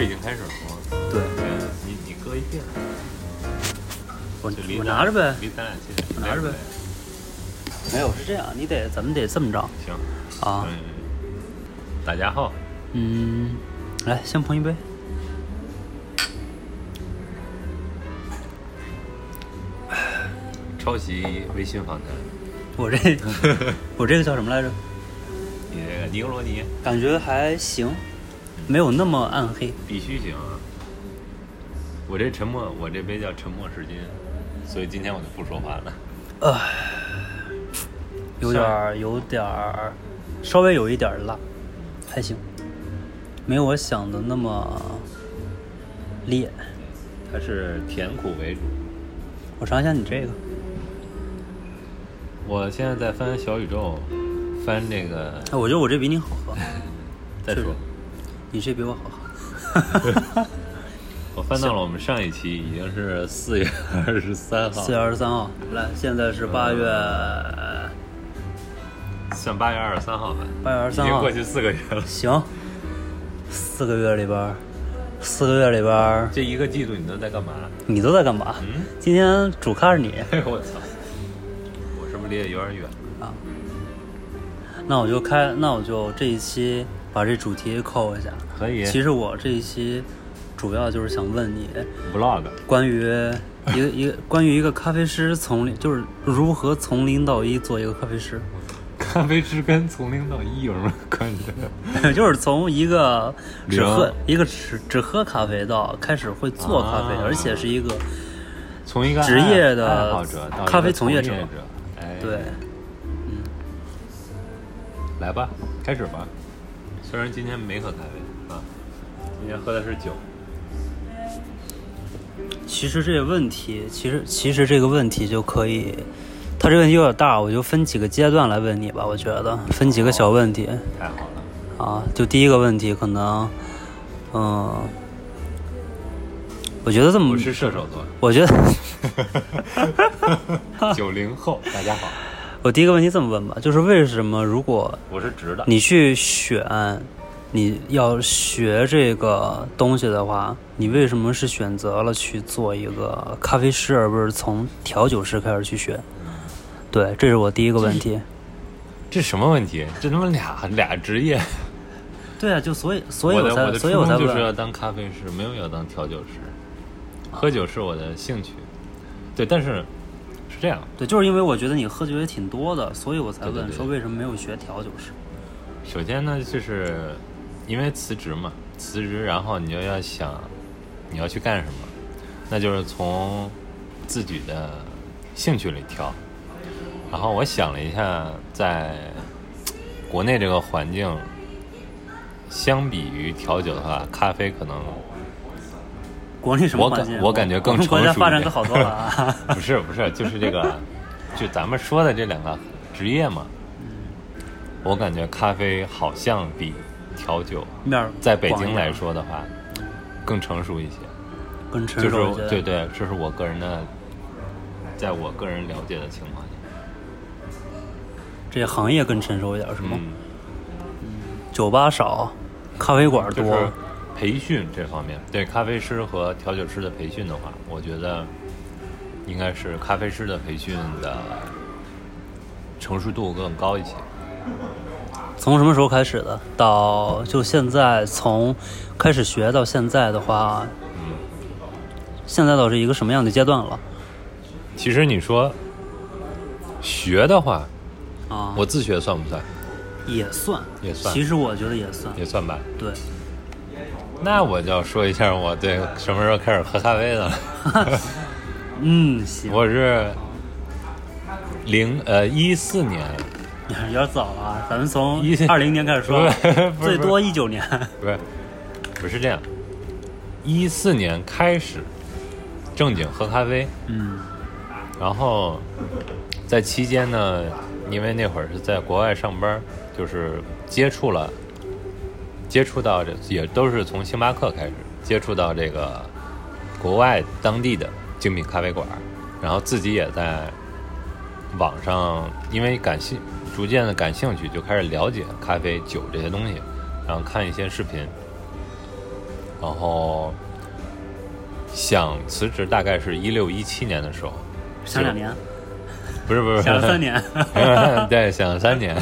这已经开始了吗？对，你你搁一遍，我我拿着呗。离咱俩近，我拿着呗。没有是这样，你得咱们得这么着行，啊。嗯，大家好，嗯，来先碰一杯。抄袭微信访谈，我这我这个叫什么来着？你这个尼格罗尼感觉还行，没有那么暗黑。必须行啊！我这沉默，我这杯叫沉默是金，所以今天我就不说话了。呃，有点儿有点儿，稍微有一点儿辣，还行，没有我想的那么烈。它是甜苦为主。我尝一下你这个，我现在在翻小宇宙，翻这个，哎，我觉得我这比你好喝，再说，你这比我好喝。我翻到了我们上一期，已经是四月二十三号四，月二十三号，来，现在是八月算八月二十三号吧，八月二十三号已经过，去四个月了。行，四个月里边儿，四个月里边，这一个季度你都在干嘛？你都在干嘛？嗯，今天主咖是你哎呦 我操，我是不是离得有点远？啊，那我就开，那我就这一期把这主题扣一下。可以其实我这一期主要就是想问你 vlog 关于一个一个关于一个咖啡师从零，就是如何从零到一做一个咖啡师，咖啡师跟从零到一有什么关系？就是从一个只喝一个只只喝咖啡到开始会做咖啡，啊而且是一个从一个职业的爱好者到咖啡从业者对，来吧，开始吧。虽然今天没喝咖啡啊，今天喝的是酒。其实这个问题，其实其实这个问题就可以，它这个问题有点大，我就分几个阶段来问你吧。我觉得分几个小问题太好了，啊。就第一个问题，可能，嗯，我觉得这么我，是射手座，我觉得 九零后，大家好，我第一个问题这么问吧，就是为什么如果我是直的。你去选，你要学这个东西的话，你为什么是选择了去做一个咖啡师，而不是从调酒师开始去学？对，这是我第一个问题。这什么问题？这他妈俩俩职业。对啊，就所以，所以我的才，我的初所以我才衷就是要。当咖啡师，没有要当调酒师。喝酒是我的兴趣，对，但是是这样，对，就是因为我觉得你喝酒也挺多的，所以我才问说为什么没有学调酒师？首先呢，就是因为辞职嘛，辞职，然后你就要想你要去干什么，那就是从自己的兴趣里挑。然后我想了一下，在国内这个环境，相比于调酒的话，咖啡可能国内什么我感环境？我感觉更成熟一点发展可好多了啊！不是不是，就是这个，就咱们说的这两个职业嘛。我感觉咖啡好像比调酒面在北京来说的话，更成熟一些。更成熟就。是对对，这是我个人的，在我个人了解的情况下，这行业更成熟一点是吗？嗯，酒吧少，咖啡馆多。就是培训这方面，对咖啡师和调酒师的培训的话，我觉得应该是咖啡师的培训的成熟度更高一些。从什么时候开始的？到就现在，从开始学到现在的话，嗯，现在到是一个什么样的阶段了？其实你说学的话，啊，我自学算不算？也算，也算其实我觉得也算，也算吧。对，那我就要说一下我对什么时候开始喝咖啡的了。嗯，行，我是零呃一四年，有点早了啊，咱们从 一二零年开始说，最多一九年。不是不是这样，一四年开始正经喝咖啡，嗯。然后在期间呢，因为那会儿是在国外上班，就是接触了，接触到这也都是从星巴克开始接触到这个国外当地的精品咖啡馆，然后自己也在网上因为感兴逐渐的感兴趣，就开始了解咖啡、酒这些东西，然后看一些视频，然后想辞职大概是一六一七年的时候，想两年，不是不是想了三年，对，想了三年，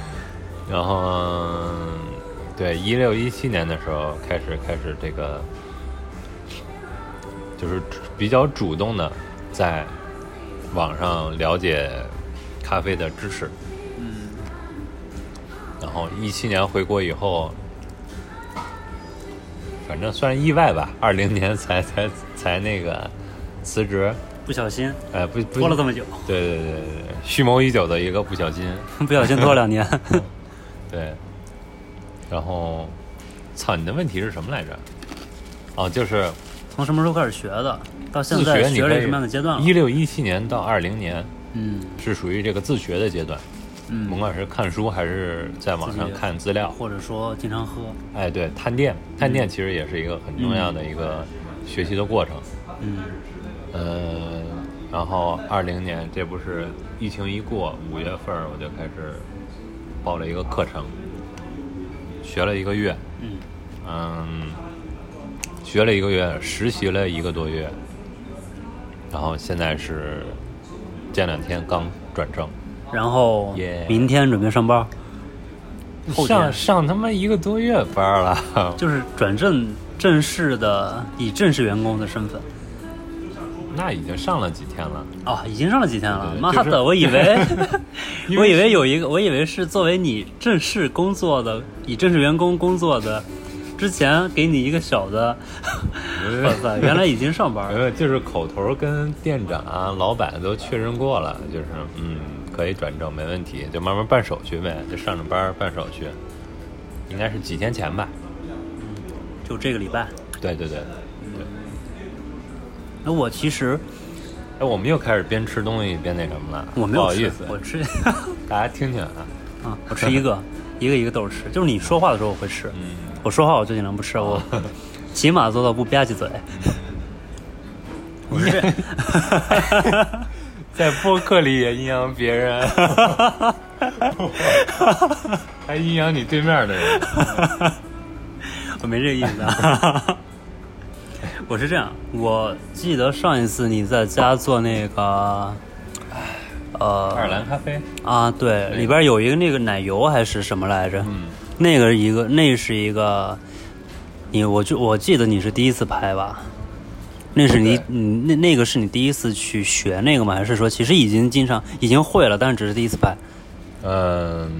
然后对一六一七年的时候开始开始这个，就是比较主动的在网上了解咖啡的知识，嗯，然后一七年回国以后，反正算是意外吧，二零年才才才那个辞职，不小心哎，不不拖了这么久，对对对对对，蓄谋已久的一个不小心，不小心拖了两年。对，然后，操，你的问题是什么来着？哦，就是从什么时候开始学的？到现在学，你学了什么样的阶段了？一六一七年到二零年嗯是属于这个自学的阶段，甭嗯，管是看书还是在网上看资料，或者说经常喝。哎，对，探店，探店其实也是一个很重要的一个学习的过程。嗯呃，然后二零年这不是疫情一过，五月份我就开始报了一个课程，学了一个月，嗯，嗯，学了一个月，实习了一个多月，然后现在是前两天刚转正，然后耶。明天准备上班，后上上他妈一个多月班了，就是转正正式的以正式员工的身份。那已经上了几天了。哦，已经上了几天了对，妈就是的！我以为，为我以为有一个，我以为是作为你正式工作的，以正式员工工作的，之前给你一个小的，哇塞，原来已经上班了。呃，就是口头跟店长啊、老板都确认过了，就是嗯，可以转正，没问题，就慢慢办手续呗，就上着班办手续。应该是几天前吧？就这个礼拜，对对对。那我其实哎，我们又开始边吃东西边那什么了，我没不好意思，我吃 大家听听啊。啊，我吃一个，一个一个都是吃。就是你说话的时候我会吃，嗯，我说话我就尽量不吃，我 起码做到不吧唧嘴。我是这在播客里也阴阳别人，还阴阳你对面的人。我没这个意思啊。我是这样，我记得上一次你在家做那个，呃，爱尔兰咖啡，啊，对，里边有一个那个奶油还是什么来着？嗯，那个一个，那是一个，你我就我记得你是第一次拍吧？那是你你那那个是你第一次去学那个吗？还是说其实已经经常已经会了，但是只是第一次拍？嗯，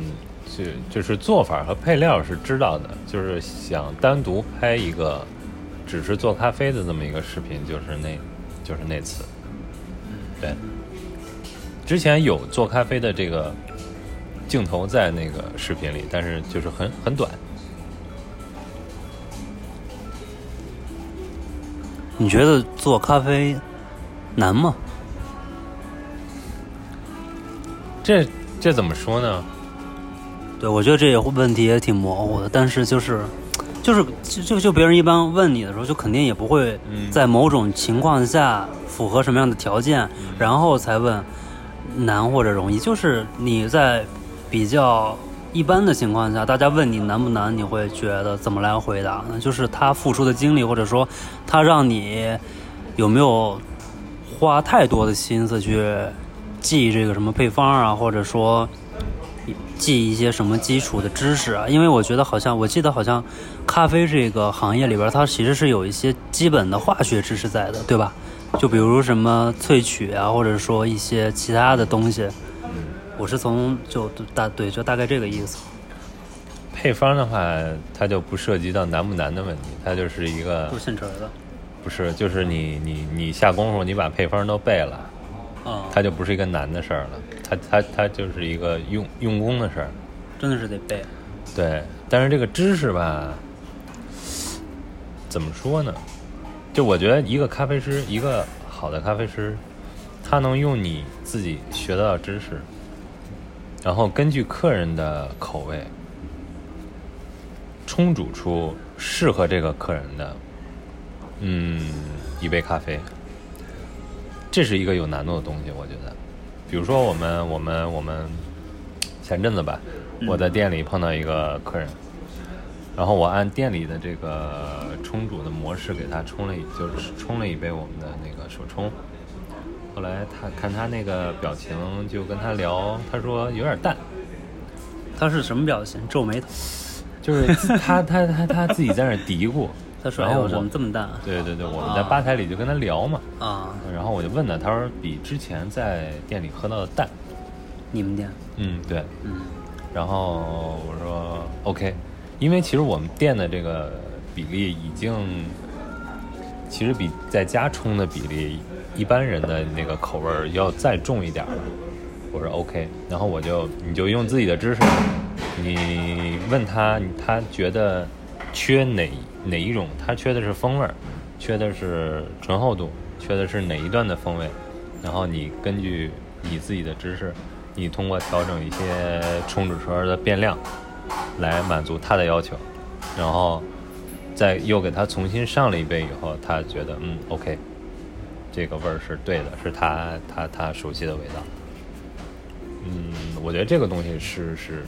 就就是做法和配料是知道的，就是想单独拍一个只是做咖啡的这么一个视频，就是那，就是那次，对，之前有做咖啡的这个镜头在那个视频里，但是就是很很短。你觉得做咖啡难吗？这这怎么说呢？对，我觉得这个问题也挺模糊的，但是就是，就是就就就别人一般问你的时候，就肯定也不会嗯在某种情况下符合什么样的条件，然后才问难或者容易。就是你在比较一般的情况下，大家问你难不难，你会觉得怎么来回答呢？就是他付出的精力，或者说他让你有没有花太多的心思去记这个什么配方啊，或者说记一些什么基础的知识啊？因为我觉得好像我记得好像咖啡这个行业里边，它其实是有一些基本的化学知识在的，对吧？就比如什么萃取啊，或者说一些其他的东西。我是从就大对，就大概这个意思。配方的话，它就不涉及到难不难的问题，它就是一个都是现成的。不是，就是你你你下功夫，你把配方都背了，啊、它就不是一个难的事儿了，它它它就是一个用用功的事儿。真的是得背。对，但是这个知识吧，怎么说呢？就我觉得一个咖啡师，一个好的咖啡师，他能用你自己学到的知识，然后根据客人的口味，冲煮出适合这个客人的，嗯，一杯咖啡。这是一个有难度的东西，我觉得。比如说我们我们我们前阵子吧，我在店里碰到一个客人，然后我按店里的这个冲煮的模式给他冲了一，就是冲了一杯我们的那个手冲。后来他看他那个表情，就跟他聊，他说有点淡，他是什么表情？皱眉头。就是他他他他自己在那嘀咕。他说：“哎，然后我我怎么这么淡？”对对对，我们在吧台里就跟他聊嘛，啊，然后我就问他，他说比之前在店里喝到的淡。你们店，嗯，对。嗯，然后我说 OK，因为其实我们店的这个比例已经，其实比在家冲的比例，一般人的那个口味要再重一点了。我说 OK，然后我就你就用自己的知识，你问他，他觉得缺哪哪一种？他缺的是风味儿，缺的是醇厚度，缺的是哪一段的风味？然后你根据你自己的知识，你通过调整一些冲煮车的变量，来满足他的要求，然后再又给他重新上了一杯以后，他觉得嗯 OK，这个味儿是对的，是他他他熟悉的味道。嗯，我觉得这个东西是是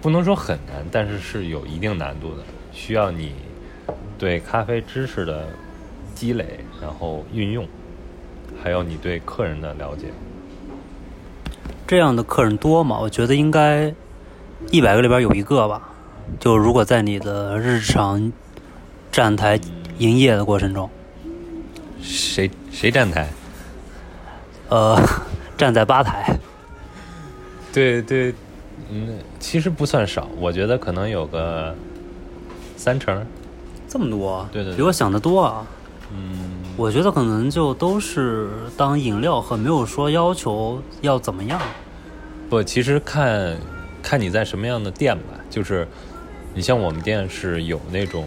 不能说很难，但是是有一定难度的，需要你对咖啡知识的积累，然后运用，还有你对客人的了解。这样的客人多吗？我觉得应该一百个里边有一个吧。就如果在你的日常站台营业的过程中，谁谁站台？呃，站在吧台，对对，嗯，其实不算少，我觉得可能有个三成。这么多，对对对比我想的多啊。嗯，我觉得可能就都是当饮料喝，没有说要求要怎么样。不，其实看看你在什么样的店吧，就是你像我们店是有那种，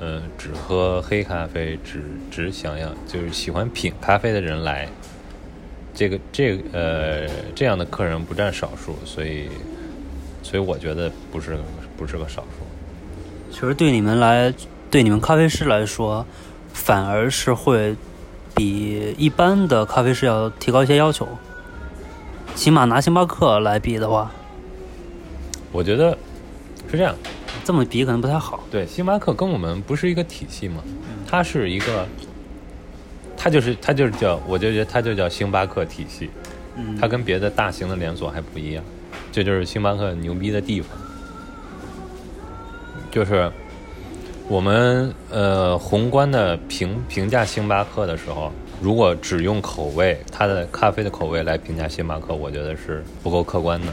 呃，只喝黑咖啡，只只想要就是喜欢品咖啡的人来，这个这个呃这样的客人不占少数，所以所以我觉得不是不是个少数。其实对你们来，对你们咖啡师来说，反而是会比一般的咖啡师要提高一些要求。起码拿星巴克来比的话，我觉得是这样，这么比可能不太好。对，星巴克跟我们不是一个体系嘛，它是一个，它就是它就是叫，我就觉得它就叫星巴克体系，嗯它跟别的大型的连锁还不一样，这就是星巴克牛逼的地方，就是我们呃宏观的评评价星巴克的时候，如果只用口味，它的咖啡的口味来评价星巴克，我觉得是不够客观的。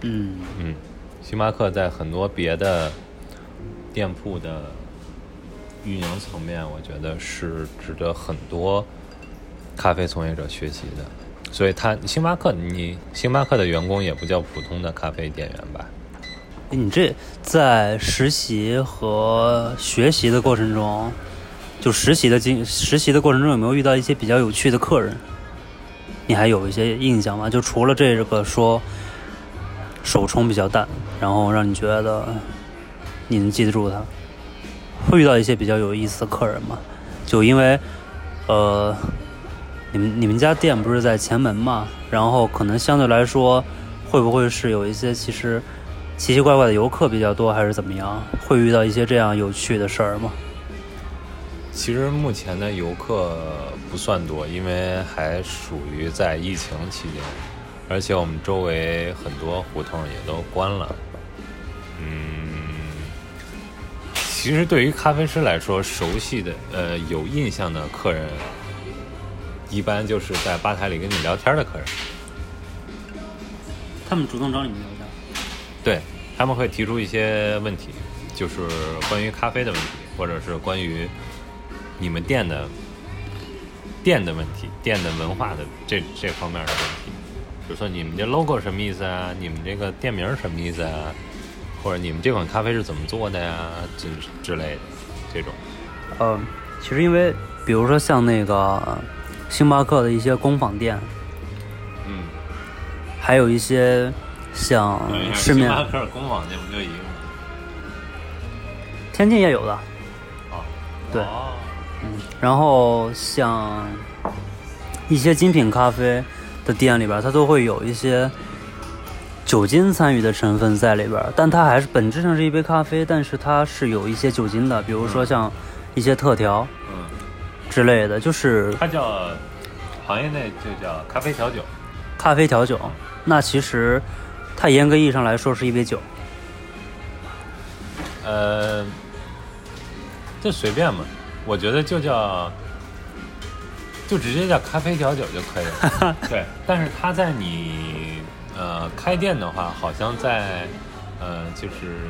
嗯，嗯，星巴克在很多别的店铺的运营层面，我觉得是值得很多咖啡从业者学习的。所以它星巴克，你星巴克的员工也不叫普通的咖啡店员吧？你这在实习和学习的过程中，就实习的经实习的过程中有没有遇到一些比较有趣的客人？你还有一些印象吗？就除了这个说手冲比较淡，然后让你觉得你能记得住他，会遇到一些比较有意思的客人吗？就因为呃，你们你们家店不是在前门嘛，然后可能相对来说，会不会是有一些其实奇奇怪怪的游客比较多，还是怎么样？会遇到一些这样有趣的事儿吗？其实目前的游客不算多，因为还属于在疫情期间，而且我们周围很多胡同也都关了。嗯，其实对于咖啡师来说，熟悉的呃有印象的客人，一般就是在吧台里跟你聊天的客人。他们主动找你们聊天？对，他们会提出一些问题，就是关于咖啡的问题，或者是关于你们店的店的问题、店的文化的这这方面的问题。比如说你们这 logo 什么意思啊？你们这个店名什么意思啊？或者你们这款咖啡是怎么做的呀？之之类的这种。呃，其实因为比如说像那个星巴克的一些工坊店，嗯，还有一些像市面星巴克工坊那不就一个吗？天津也有的，哦，对嗯然后像一些精品咖啡的店里边，它都会有一些酒精参与的成分在里边，但它还是本质上是一杯咖啡，但是它是有一些酒精的，比如说像一些特调嗯，之类的，就是它叫行业内就叫咖啡调酒。咖啡调酒。那其实它严格意义上来说是一杯酒。呃，这随便嘛，我觉得就叫，就直接叫咖啡调酒就可以了。对，但是它在你呃开店的话，好像在呃就是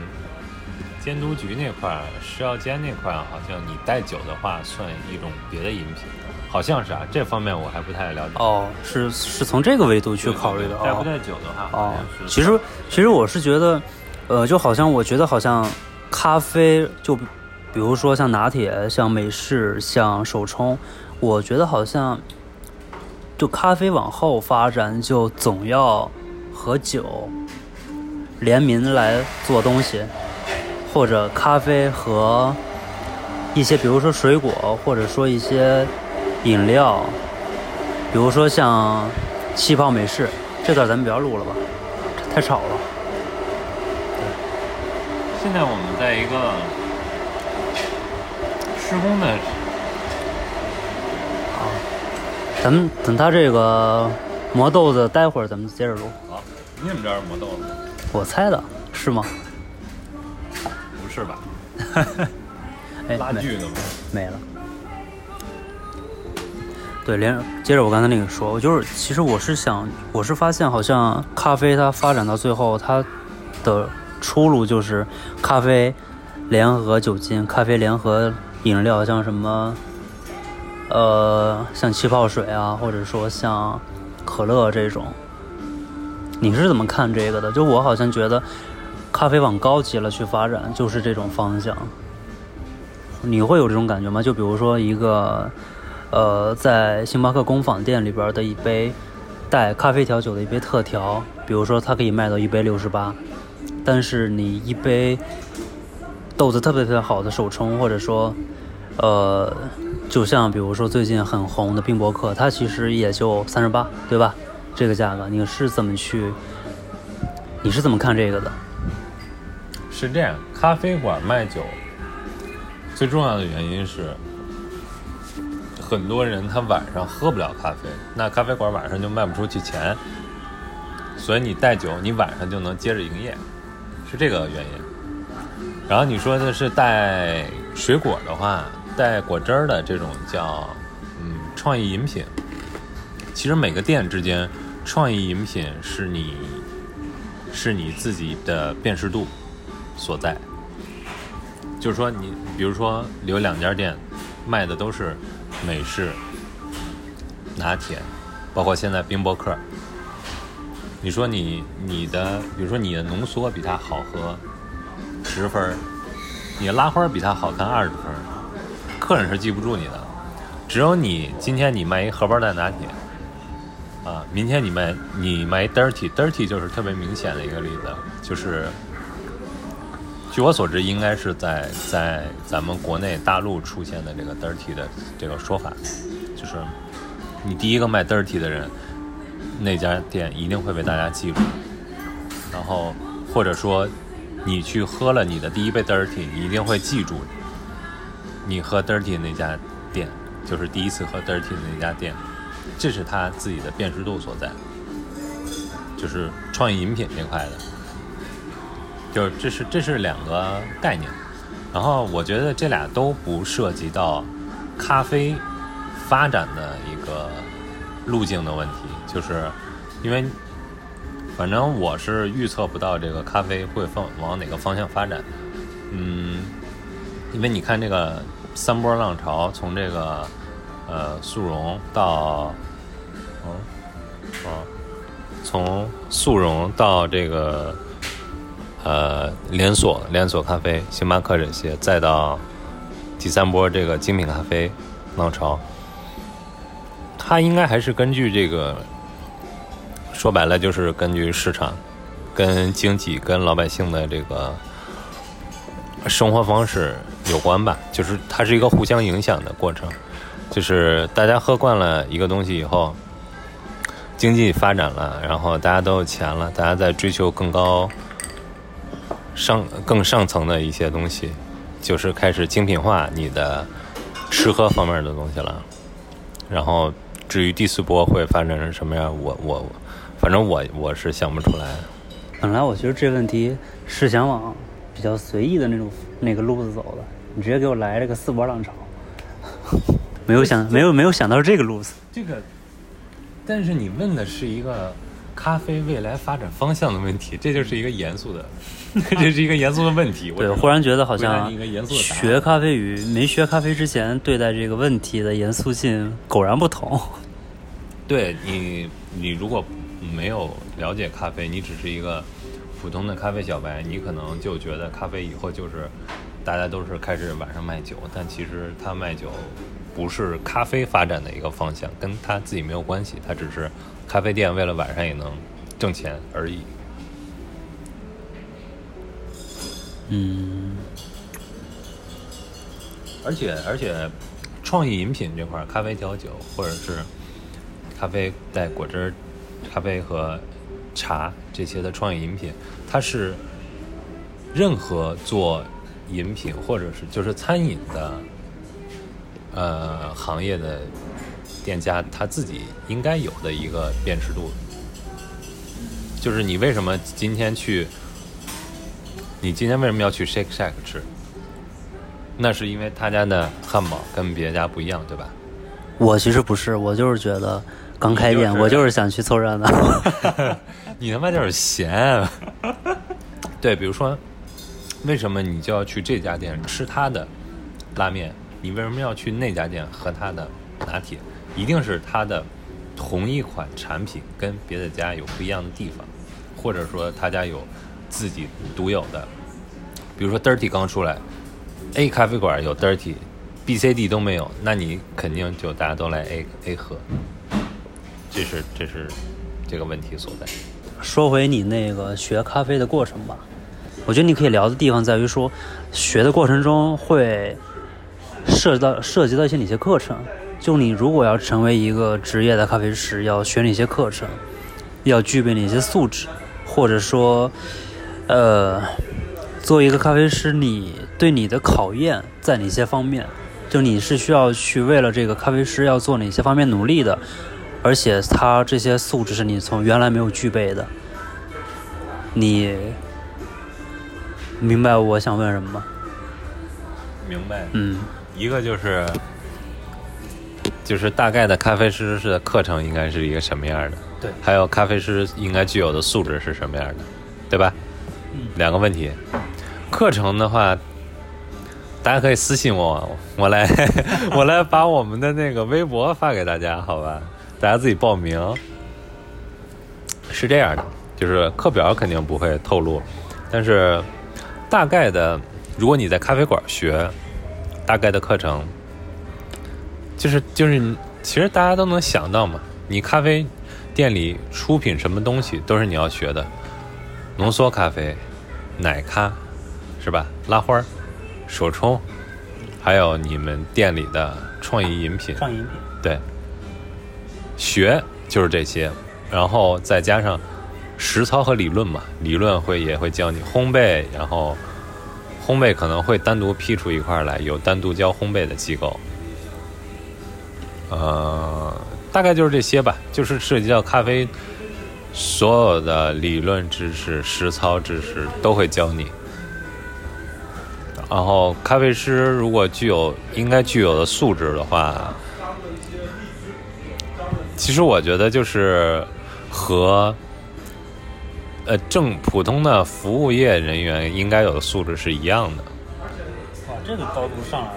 监督局那块儿、食药监那块儿，好像你带酒的话算一种别的饮品，好像是啊，这方面我还不太了解。哦，是是从这个维度去考虑的哦。带不带酒的话，哦其实其实我是觉得，呃，就好像我觉得好像咖啡，就比比如说像拿铁、像美式、像手冲，我觉得好像就咖啡往后发展，就总要和酒联名来做东西，或者咖啡和一些比如说水果，或者说一些饮料，比如说像气泡美式，这段咱们不要录了吧，太吵了。现在我们在一个施工的咱们等他这个磨豆子，待会儿咱们接着录。啊，你怎么知道是磨豆子？我猜的是吗？不是吧？哎，没拉锯的吗？没了。对，连接着我刚才那个说，我就是其实我是想，我是发现好像咖啡它发展到最后，它的出路就是咖啡联合酒精，咖啡联合饮料，像什么呃像气泡水啊，或者说像可乐这种。你是怎么看这个的？就我好像觉得咖啡往高级了去发展，就是这种方向。你会有这种感觉吗？就比如说一个，呃，在星巴克工坊店里边的一杯带咖啡调酒的一杯特调，比如说它可以卖到一杯六十八，但是你一杯豆子特别特别好的手冲，或者说，呃，就像比如说最近很红的冰博客，它其实也就三十八，对吧？这个价格你是怎么去？你是怎么看这个的？是这样，咖啡馆卖酒最重要的原因是，很多人他晚上喝不了咖啡，那咖啡馆晚上就卖不出去钱，所以你带酒，你晚上就能接着营业，是这个原因。然后你说的是带水果的话，带果汁儿的这种叫嗯创意饮品。其实每个店之间，创意饮品是你是你自己的辨识度所在。就是说你，比如说有两家店卖的都是美式、拿铁，包括现在冰博客。你说你你的，比如说你的浓缩比它好喝十分，你的拉花比它好看二十分，客人是记不住你的。只有你今天你卖一荷包蛋拿铁，啊，明天你卖你卖 dirty，dirty 就是特别明显的一个例子，就是据我所知，应该是在在咱们国内大陆出现的这个 dirty 的这个说法，就是你第一个卖 dirty 的人，那家店一定会被大家记住，然后或者说你去喝了你的第一杯 dirty，你一定会记住你喝 dirty 那家店，就是第一次喝 dirty 的那家店，这是他自己的辨识度所在，就是创意饮品这块的。就是这是这是两个概念，然后我觉得这俩都不涉及到咖啡发展的一个路径的问题，就是因为反正我是预测不到这个咖啡会放往哪个方向发展，嗯，因为你看这个三波浪潮，从这个呃速溶到嗯哦，从速溶到这个。呃，连锁连锁咖啡，星巴克这些，再到第三波这个精品咖啡浪潮，它应该还是根据这个，说白了就是根据市场、跟经济、跟老百姓的这个生活方式有关吧，就是它是一个互相影响的过程，就是大家喝惯了一个东西以后。经济发展了，然后大家都有钱了，大家在追求更高上更上层的一些东西，就是开始精品化你的吃喝方面的东西了。然后至于第四波会发展成什么样，我我反正我我是想不出来。本来我觉得这问题是想往比较随意的那种那个路子走的，你直接给我来了个四波浪潮，没有想没有没有想到这个路子。这个，但是你问的是一个咖啡未来发展方向的问题，这就是一个严肃的，这是一个严肃的问题。对，我忽然觉得好像学咖啡与没学咖啡之前对待这个问题的严肃性果然不同。对你，你如果没有了解咖啡，你只是一个普通的咖啡小白，你可能就觉得咖啡以后就是大家都是开始晚上卖酒，但其实他卖酒不是咖啡发展的一个方向，跟他自己没有关系，他只是咖啡店为了晚上也能挣钱而已。嗯，而且而且，创意饮品这块，咖啡调酒或者是咖啡带果汁、咖啡和茶这些的创意饮品，它是任何做饮品或者是就是餐饮的呃行业的店家他自己应该有的一个辨识度。就是你为什么今天去？你今天为什么要去 Shake Shack 吃？那是因为他家的汉堡跟别家不一样，对吧？我其实不是，我就是觉得刚开店，就是我就是想去凑热闹。你他妈就是闲。对，比如说，为什么你就要去这家店吃他的拉面？你为什么要去那家店喝他的拿铁？一定是他的同一款产品跟别的家有不一样的地方，或者说他家有自己独有的。比如说 Dirty 刚出来，A 咖啡馆有 Dirty，B、C、D 都没有，那你肯定就大家都来 A A 喝。这是这是这个问题所在。说回你那个学咖啡的过程吧，我觉得你可以聊的地方在于说，学的过程中会涉及到涉及到一些哪些课程？就你如果要成为一个职业的咖啡师，要学哪些课程？要具备哪些素质？或者说，呃，作为一个咖啡师，你对你的考验在哪些方面？就你是需要去为了这个咖啡师要做哪些方面努力的？而且他这些素质是你从原来没有具备的。你明白我想问什么吗？明白。嗯，一个就是就是大概的咖啡师是课程应该是一个什么样的，对还有咖啡师应该具有的素质是什么样的，对吧？两个问题。课程的话，大家可以私信我，我来 我来把我们的那个微博发给大家，好吧？大家自己报名。是这样的，就是课表肯定不会透露，但是大概的，如果你在咖啡馆学，大概的课程，就是就是，其实大家都能想到嘛。你咖啡店里出品什么东西都是你要学的，浓缩咖啡、奶咖，是吧？拉花儿、手冲，还有你们店里的创意饮品，上饮品。对，学就是这些，然后再加上实操和理论嘛，理论会也会教你烘焙，然后烘焙可能会单独批出一块来，有单独教烘焙的机构。呃，大概就是这些吧，就是涉及到咖啡所有的理论知识、实操知识都会教你。然后，咖啡师如果具有应该具有的素质的话，其实我觉得就是和呃正普通的服务业人员应该有的素质是一样的。哇，这个高度上来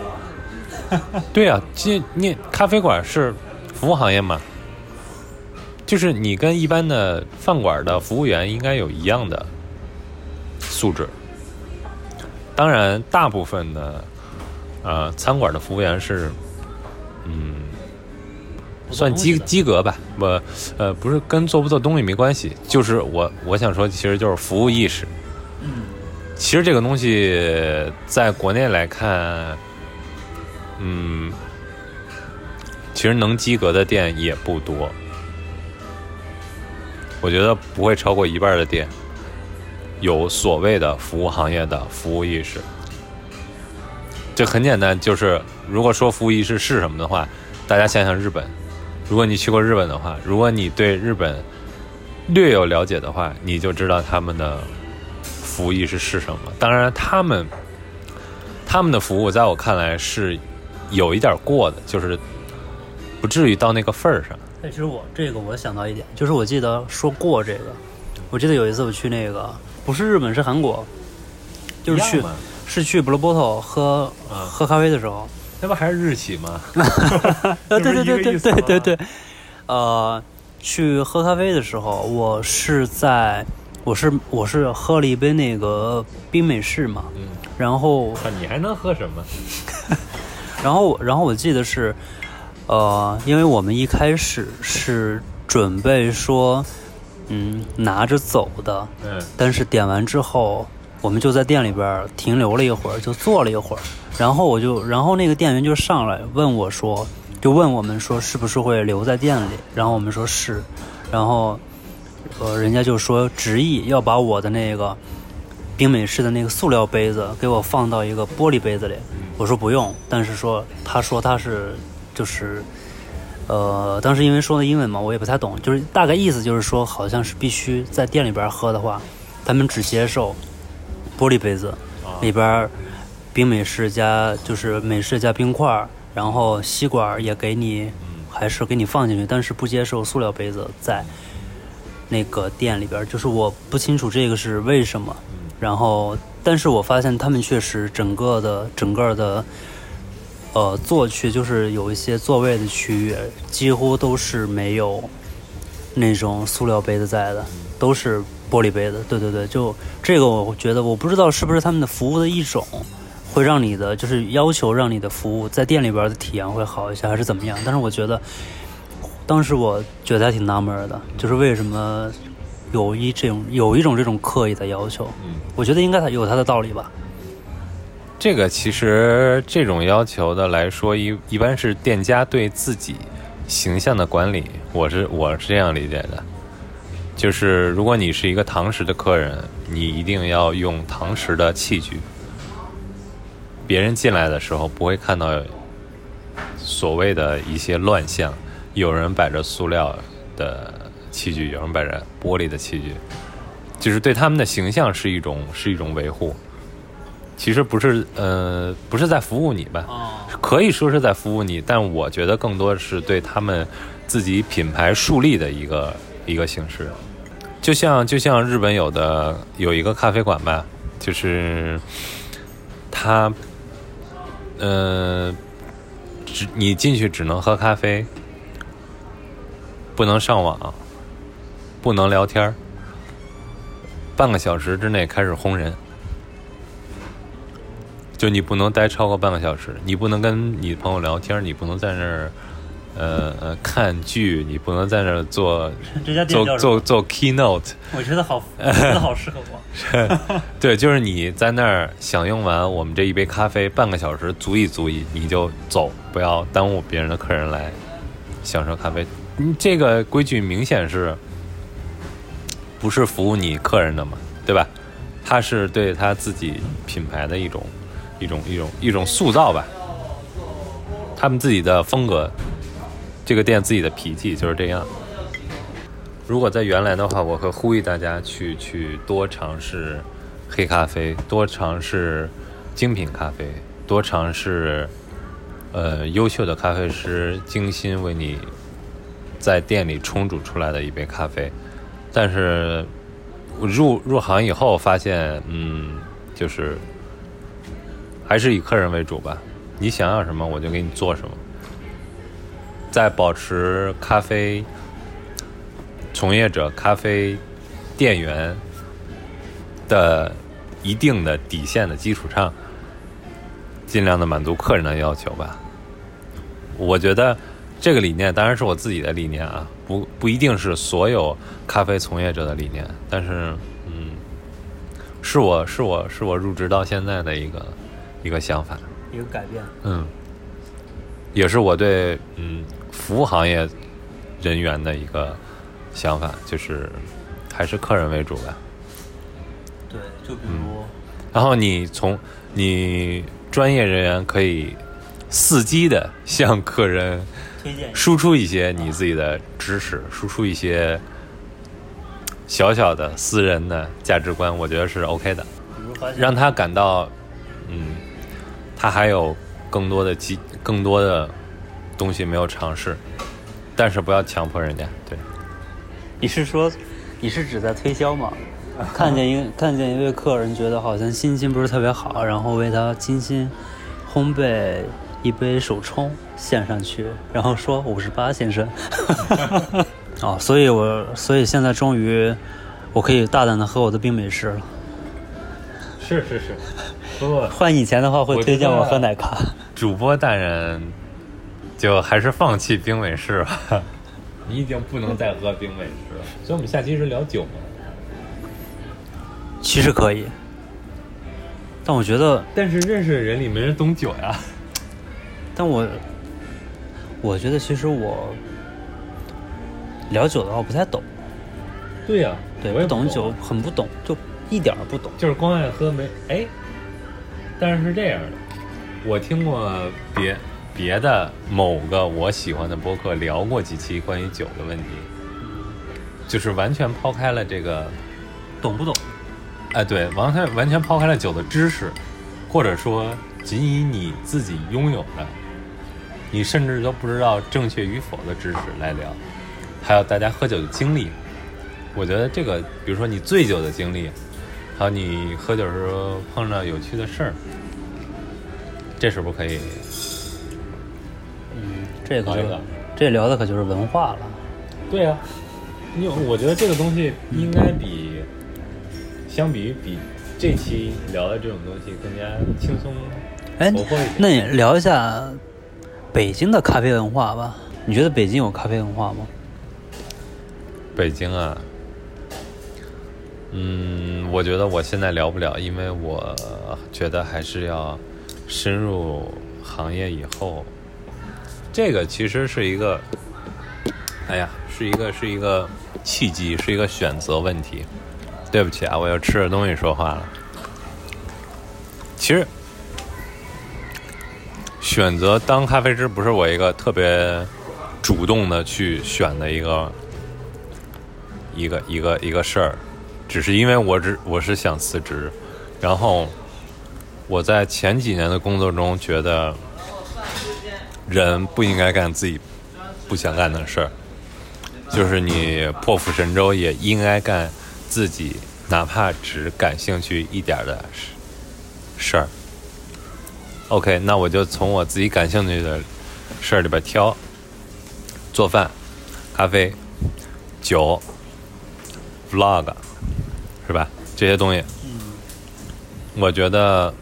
了。对啊，这你咖啡馆是服务行业嘛，就是你跟一般的饭馆的服务员应该有一样的素质。当然，大部分的呃餐馆的服务员是嗯算及及格吧，不呃不是跟做不做东西没关系，就是我我想说，其实就是服务意识。嗯，其实这个东西在国内来看，嗯，其实能及格的店也不多。我觉得不会超过一半的店有所谓的服务行业的服务意识。这很简单，就是如果说服务意识是什么的话，大家想想日本。如果你去过日本的话，如果你对日本略有了解的话，你就知道他们的服务意识是什么。当然，他们他们的服务在我看来是有一点过的，就是不至于到那个份儿上。哎，其实我这个我想到一点，就是我记得说过这个，我记得有一次我去那个不是日本是韩国，就是去是去 Blue Bottle 喝、啊。喝咖啡的时候，那不还是日企吗？啊，对对对对对对对，呃，去喝咖啡的时候，我是在我是我是喝了一杯那个冰美式嘛，嗯，然后啊你还能喝什么？然后然后我记得是，呃，因为我们一开始是准备说，嗯，拿着走的，嗯但是点完之后，我们就在店里边停留了一会儿，就坐了一会儿，然后我就，然后那个店员就上来问我说，就问我们说是不是会留在店里，然后我们说是，然后，呃，人家就说执意要把我的那个冰美式的那个塑料杯子给我放到一个玻璃杯子里，我说不用，但是说他说他是就是。呃，当时因为说的英文嘛，我也不太懂，就是大概意思就是说，好像是必须在店里边喝的话，他们只接受玻璃杯子，啊里边冰美式加就是美式加冰块，然后吸管也给你，还是给你放进去，但是不接受塑料杯子在那个店里边。就是我不清楚这个是为什么，然后但是我发现他们确实整个的整个的。呃，坐区就是有一些座位的区域，几乎都是没有那种塑料杯子在的，都是玻璃杯子。对对对，就这个，我觉得我不知道是不是他们的服务的一种，会让你的就是要求让你的服务在店里边的体验会好一些，还是怎么样？但是我觉得，当时我觉得还挺纳闷的，就是为什么有一这种有一种这种刻意的要求？嗯，我觉得应该有它的道理吧。这个其实这种要求的来说，一一般是店家对自己形象的管理，我是我是这样理解的，就是如果你是一个堂食的客人，你一定要用堂食的器具，别人进来的时候不会看到所谓的一些乱象，有人摆着塑料的器具，有人摆着玻璃的器具，就是对他们的形象是一种是一种维护。其实不是，呃，不是在服务你吧？哦，可以说是在服务你，但我觉得更多是对他们自己品牌树立的一个一个形式。就像就像日本有的有一个咖啡馆吧，就是它，呃，只你进去只能喝咖啡，不能上网，不能聊天儿半个小时之内开始轰人。就你不能待超过半个小时，你不能跟你朋友聊天，你不能在那儿，呃呃看剧，你不能在那儿做？做做做 keynote，我觉得好，我觉得好适合我。对，就是你在那儿享用完我们这一杯咖啡，半个小时足以足以，你就走，不要耽误别人的客人来享受咖啡。你，这个规矩明显是不是服务你客人的嘛，对吧？他是对他自己品牌的一种一种一种一种塑造吧，他们自己的风格，这个店自己的脾气就是这样。如果在原来的话，我会呼吁大家去去多尝试黑咖啡，多尝试精品咖啡，多尝试呃优秀的咖啡师精心为你在店里冲煮出来的一杯咖啡。但是入入行以后发现，嗯，就是还是以客人为主吧。你想要什么，我就给你做什么。在保持咖啡从业者、咖啡店员的一定的底线的基础上，尽量的满足客人的要求吧。我觉得这个理念当然是我自己的理念啊，不不一定是所有咖啡从业者的理念，但是嗯，是我是我是我入职到现在的一个一个想法。一个改变。嗯，也是我对嗯服务行业人员的一个想法，就是还是客人为主吧。对，就比如，然后你从你专业人员可以伺机的向客人推荐输出一些你自己的知识，输出一些小小的私人的价值观，我觉得是 OK 的，让他感到，嗯，他还有更多的机，更多的东西没有尝试，但是不要强迫人家，对。你是说，你是指在推销吗？看见一看见一位客人，觉得好像心情不是特别好，然后为他精心烘焙一杯手冲献上去，然后说五十八先生。哦，所以我所以现在终于我可以大胆的喝我的冰美式了。是是是，不过换以前的话会推荐我喝奶咖。主播大人就还是放弃冰美式吧，你已经不能再喝冰美式了。所以我们下期是聊酒吗？其实可以，但我觉得，但是认识的人里没人懂酒呀。但我我觉得其实我聊酒的话我不太懂，对呀、对，我也不懂酒，很不懂，就一点儿不懂。就是光爱喝没哎。但是是这样的，我听过别别的某个我喜欢的播客聊过几期关于酒的问题，就是完全抛开了这个懂不懂？哎，对，完全完全抛开了酒的知识，或者说仅以你自己拥有的，你甚至都不知道正确与否的知识来聊，还有大家喝酒的经历。我觉得这个，比如说你醉酒的经历，还有你喝酒时候碰到有趣的事儿，这是不是可以嗯，这个？这聊的可就是文化了。对啊、你有我觉得这个东西应该比，相比于比这期聊的这种东西更加轻松哎。那你聊一下北京的咖啡文化吧？你觉得北京有咖啡文化吗？北京啊，嗯，我觉得我现在聊不了，因为我觉得还是要深入行业以后，这个其实是一个，哎呀，是一个是一个契机，是一个选择问题。对不起啊，我又吃着东西说话了。其实选择当咖啡师不是我一个特别主动的去选的一个一个一个一个事儿，只是因为我只我是想辞职，然后我在前几年的工作中觉得，人不应该干自己不想干的事儿，就是你破釜沉舟也应该干自己哪怕只感兴趣一点的事事儿。OK，那我就从我自己感兴趣的事儿里边挑，做饭、咖啡、酒、vlog，是吧？这些东西，嗯我觉得，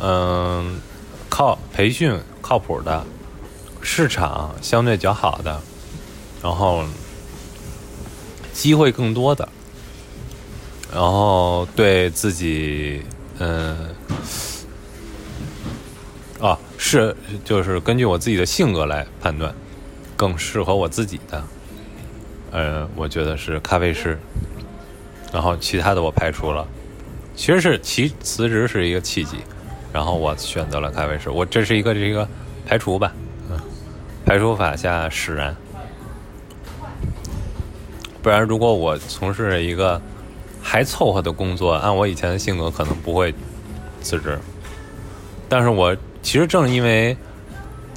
嗯，靠培训靠谱的，市场相对较好的，然后机会更多的，然后对自己，嗯。啊，是就是根据我自己的性格来判断，更适合我自己的，呃，我觉得是咖啡师，然后其他的我排除了，其实是其辞职是一个契机，然后我选择了咖啡师，我这是一个这个排除吧，嗯，排除法下使然，不然如果我从事一个还凑合的工作，按我以前的性格可能不会辞职，但是我其实正因为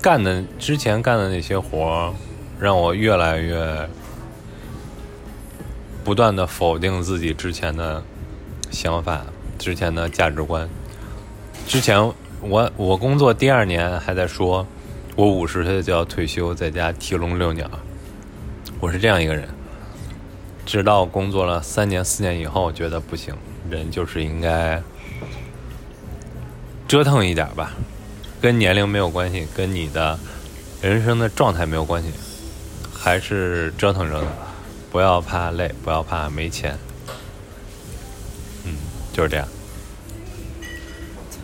干的之前干的那些活儿，让我越来越不断的否定自己之前的想法、之前的价值观。之前我我工作第二年还在说，我五十岁就要退休，在家提笼遛鸟。我是这样一个人，直到工作了三年四年以后，觉得不行，人就是应该折腾一点吧。跟年龄没有关系，跟你的人生的状态没有关系，还是折腾折腾，不要怕累，不要怕没钱，嗯，就是这样。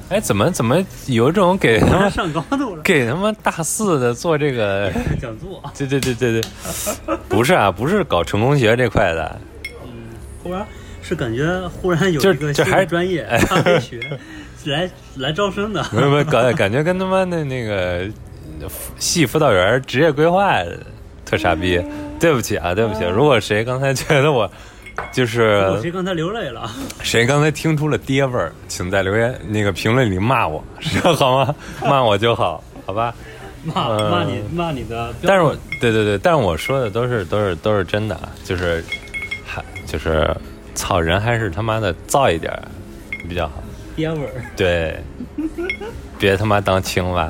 哎，怎么怎么有一种给他们上高度了，给他们大四的做这个？讲座。对对对对对，不是啊，不是搞成功学这块的，嗯，忽然是感觉忽然有就一个这还新的专业 咖啡学来来招生的。没有没有，感感觉跟他妈的那个系辅导员职业规划特傻逼。对不起啊，对不起，如果谁刚才觉得我就是谁刚才流泪了？谁刚才听出了爹味儿，请在留言那个评论里骂我，好吗？骂我就好，好吧？骂呃骂你骂你的，但是我对对对，但是我说的都是都是都是真的，啊，就是还就是操人还是他妈的造一点比较好，爹味儿。对，别他妈当青蛙。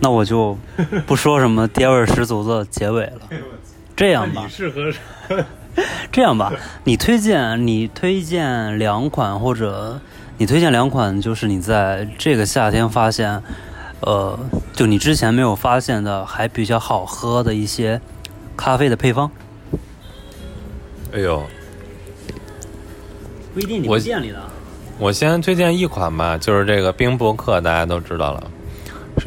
那我就不说什么爹味儿十足的结尾了。这样吧，适合 这样吧，你推荐你推荐两款，或者你推荐两款，就是你在这个夏天发现，呃，就你之前没有发现的，还比较好喝的一些咖啡的配方。哎呦，不一定你店里的，我先推荐一款吧，就是这个冰博客，大家都知道了。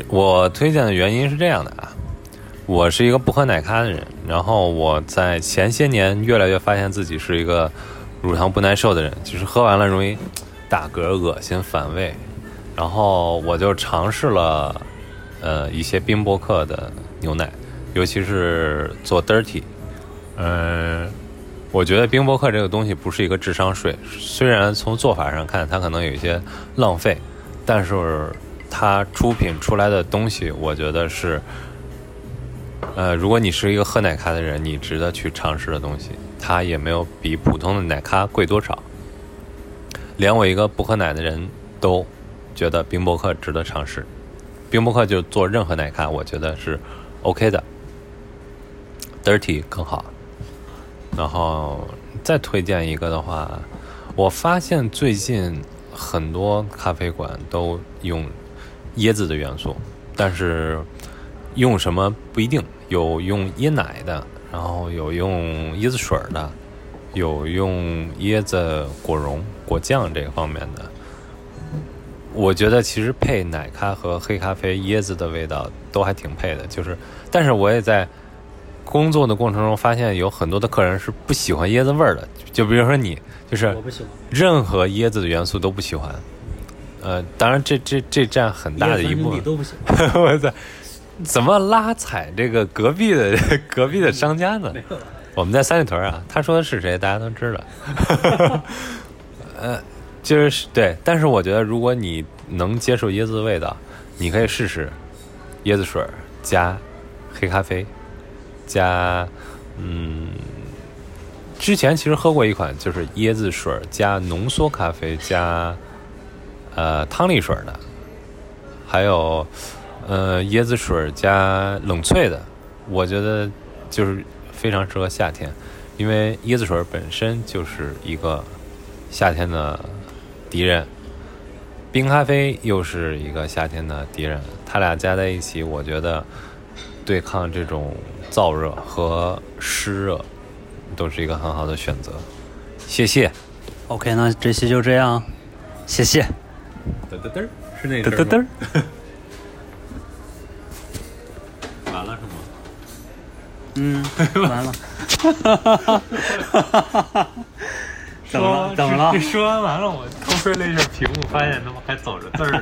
我推荐的原因是这样的啊，我是一个不喝奶咖的人，然后我在前些年越来越发现自己是一个乳糖不耐受的人，就是喝完了容易打嗝、恶心、反胃，然后我就尝试了呃一些冰博客的牛奶，尤其是做 dirty，嗯、我觉得冰博客这个东西不是一个智商税，虽然从做法上看它可能有一些浪费，但是它出品出来的东西，我觉得是，呃，如果你是一个喝奶咖的人，你值得去尝试的东西，它也没有比普通的奶咖贵多少。连我一个不喝奶的人都觉得冰博客值得尝试，冰博客就做任何奶咖，我觉得是 OK 的，dirty 更好。然后再推荐一个的话，我发现最近很多咖啡馆都用椰子的元素，但是用什么不一定，有用椰奶的，然后有用椰子水的，有用椰子果蓉、果酱这个方面的。我觉得其实配奶咖和黑咖啡椰子的味道都还挺配的，就是，但是我也在工作的过程中发现有很多的客人是不喜欢椰子味儿的，就比如说你，就是我不喜欢。任何椰子的元素都不喜欢。呃，当然这这这占很大的一部分。都不喜欢。我操，怎么拉踩这个隔壁的 隔壁的商家呢？我们在三里屯啊，他说的是谁，大家都知道。呃，就是对，但是我觉得如果你能接受椰子的味道，你可以试试椰子水加黑咖啡加嗯，之前其实喝过一款，就是椰子水加浓缩咖啡加呃汤力水的，还有呃椰子水加冷萃的，我觉得就是非常适合夏天，因为椰子水本身就是一个夏天的敌人，冰咖啡又是一个夏天的敌人，它俩加在一起，我觉得对抗这种燥热和湿热都是一个很好的选择。谢谢。OK，那这期就这样，谢谢。嘚嘚嘚，是那嘚嘚嘚。嗯，完了。怎么了？怎么了这？说完完了，我偷窥了一下屏幕，发现他妈还走着字儿呢。